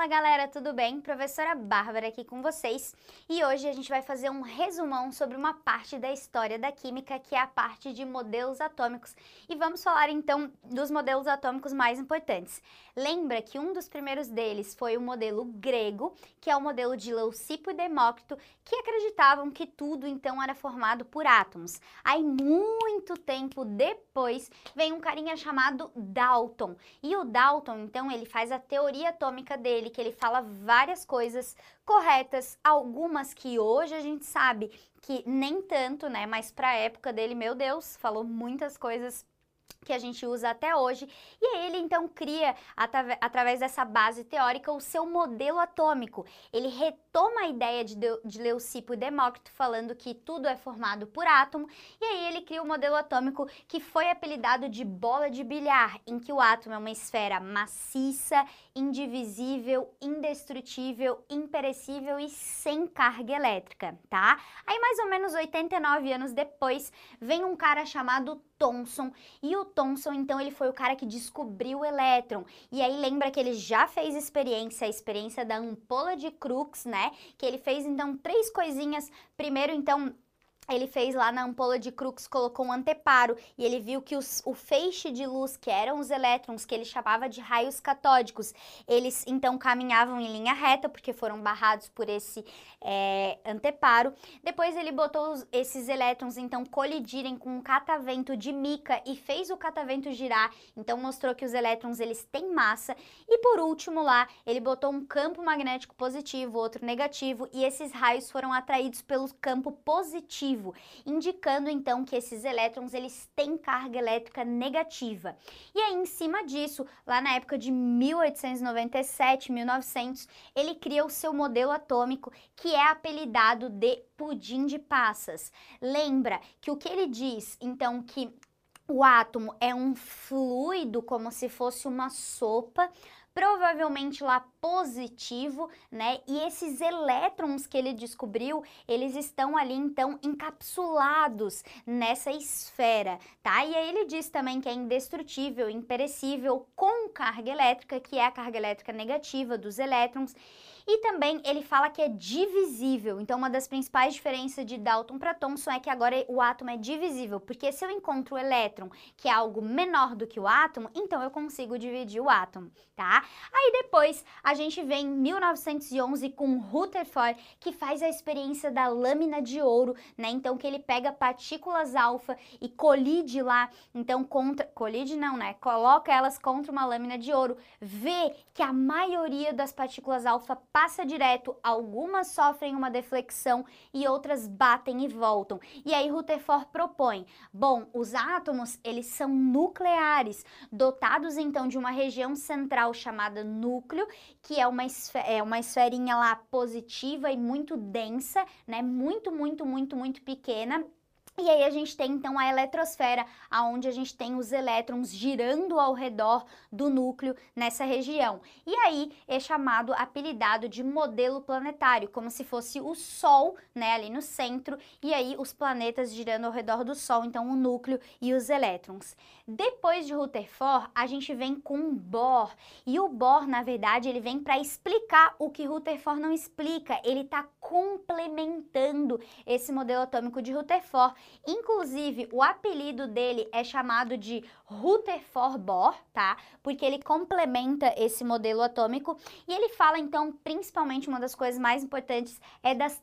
Fala galera, tudo bem? Professora Bárbara aqui com vocês e hoje a gente vai fazer um resumão sobre uma parte da história da química que é a parte de modelos atômicos e vamos falar então dos modelos atômicos mais importantes. Lembra que um dos primeiros deles foi o modelo grego, que é o modelo de Leucipo e Demócrito, que acreditavam que tudo então era formado por átomos. Aí muito tempo depois vem um carinha chamado Dalton e o Dalton então ele faz a teoria atômica dele dele, que ele fala várias coisas corretas, algumas que hoje a gente sabe que nem tanto, né? Mas para a época dele, meu Deus, falou muitas coisas que a gente usa até hoje, e aí ele então cria, através dessa base teórica, o seu modelo atômico. Ele retoma a ideia de, de Leucipo e Demócrito, falando que tudo é formado por átomo, e aí ele cria o um modelo atômico que foi apelidado de bola de bilhar, em que o átomo é uma esfera maciça, indivisível, indestrutível, imperecível e sem carga elétrica, tá? Aí mais ou menos 89 anos depois, vem um cara chamado Thomson. E o Thomson, então, ele foi o cara que descobriu o elétron. E aí lembra que ele já fez experiência, a experiência da ampola de Crookes, né? Que ele fez, então, três coisinhas. Primeiro, então, ele fez lá na ampola de Crookes, colocou um anteparo e ele viu que os, o feixe de luz, que eram os elétrons, que ele chamava de raios catódicos, eles então caminhavam em linha reta, porque foram barrados por esse é, anteparo. Depois ele botou os, esses elétrons então colidirem com um catavento de mica e fez o catavento girar, então mostrou que os elétrons eles têm massa. E por último lá, ele botou um campo magnético positivo, outro negativo, e esses raios foram atraídos pelo campo positivo positivo, indicando então que esses elétrons eles têm carga elétrica negativa. E aí em cima disso, lá na época de 1897, 1900, ele cria o seu modelo atômico, que é apelidado de pudim de passas. Lembra que o que ele diz, então, que o átomo é um fluido como se fosse uma sopa provavelmente lá positivo, né? E esses elétrons que ele descobriu, eles estão ali então encapsulados nessa esfera, tá? E aí ele diz também que é indestrutível, imperecível, com carga elétrica, que é a carga elétrica negativa dos elétrons. E também ele fala que é divisível. Então, uma das principais diferenças de Dalton para Thomson é que agora o átomo é divisível, porque se eu encontro o elétron, que é algo menor do que o átomo, então eu consigo dividir o átomo, tá? Aí depois a gente vem em 1911 com Rutherford, que faz a experiência da lâmina de ouro, né? Então que ele pega partículas alfa e colide lá, então contra colide não, né? Coloca elas contra uma lâmina de ouro, vê que a maioria das partículas alfa passa direto, algumas sofrem uma deflexão e outras batem e voltam. E aí Rutherford propõe: bom, os átomos, eles são nucleares, dotados então de uma região central chamada núcleo, que é uma, é uma esferinha lá positiva e muito densa, né? Muito, muito, muito, muito pequena e aí a gente tem então a eletrosfera, aonde a gente tem os elétrons girando ao redor do núcleo nessa região. E aí é chamado, apelidado de modelo planetário, como se fosse o Sol, né, ali no centro, e aí os planetas girando ao redor do Sol, então o núcleo e os elétrons. Depois de Rutherford, a gente vem com Bohr, e o Bohr, na verdade, ele vem para explicar o que Rutherford não explica, ele está complementando esse modelo atômico de Rutherford Inclusive, o apelido dele é chamado de Rutherford Bohr, tá? Porque ele complementa esse modelo atômico e ele fala então, principalmente uma das coisas mais importantes é das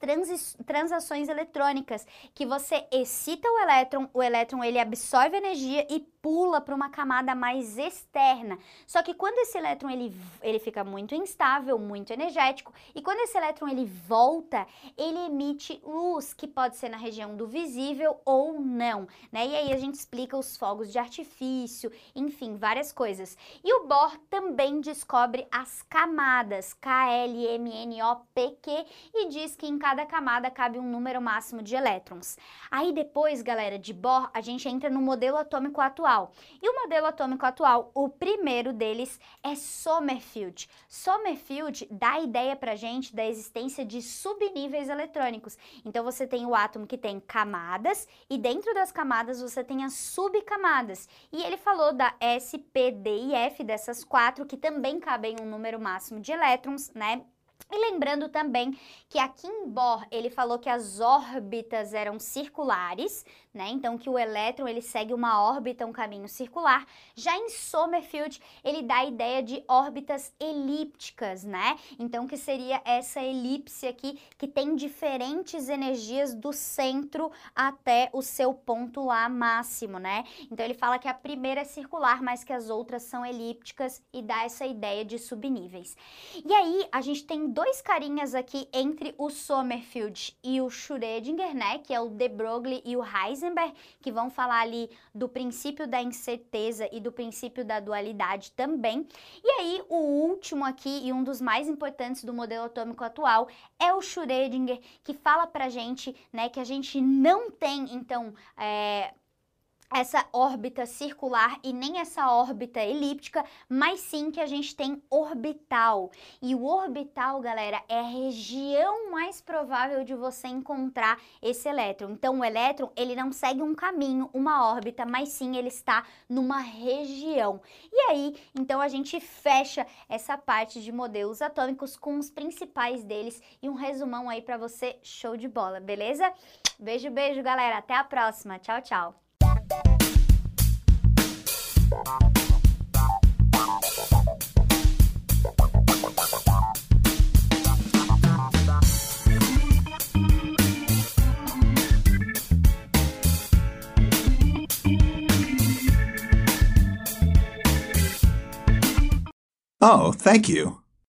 transações eletrônicas, que você excita o elétron, o elétron ele absorve energia e pula para uma camada mais externa. Só que quando esse elétron ele, ele fica muito instável, muito energético, e quando esse elétron ele volta, ele emite luz, que pode ser na região do visível ou não, né? E aí a gente explica os fogos de artifício, enfim, várias coisas. E o Bohr também descobre as camadas, K, L, M, N, O, P, Q, e diz que em cada camada cabe um número máximo de elétrons. Aí depois, galera, de Bohr, a gente entra no modelo atômico atual. E o modelo atômico atual, o primeiro deles é Sommerfeld. Sommerfeld dá ideia pra gente da existência de subníveis eletrônicos. Então você tem o átomo que tem camadas camadas e dentro das camadas você tem as subcamadas. E ele falou da S, P, D e F, dessas quatro, que também cabem um número máximo de elétrons, né? E lembrando também que aqui em Bohr ele falou que as órbitas eram circulares, né? Então que o elétron ele segue uma órbita, um caminho circular. Já em Sommerfeld ele dá a ideia de órbitas elípticas, né? Então que seria essa elipse aqui que tem diferentes energias do centro até o seu ponto lá máximo, né? Então ele fala que a primeira é circular, mas que as outras são elípticas e dá essa ideia de subníveis. E aí a gente tem dois carinhas aqui entre o Sommerfeld e o Schrödinger, né, que é o de Broglie e o Heisenberg, que vão falar ali do princípio da incerteza e do princípio da dualidade também. E aí, o último aqui e um dos mais importantes do modelo atômico atual é o Schrödinger, que fala pra gente, né, que a gente não tem, então, é, essa órbita circular e nem essa órbita elíptica, mas sim que a gente tem orbital. E o orbital, galera, é a região mais provável de você encontrar esse elétron. Então, o elétron, ele não segue um caminho, uma órbita, mas sim ele está numa região. E aí, então a gente fecha essa parte de modelos atômicos com os principais deles e um resumão aí para você, show de bola, beleza? Beijo, beijo, galera. Até a próxima. Tchau, tchau. Oh, thank you.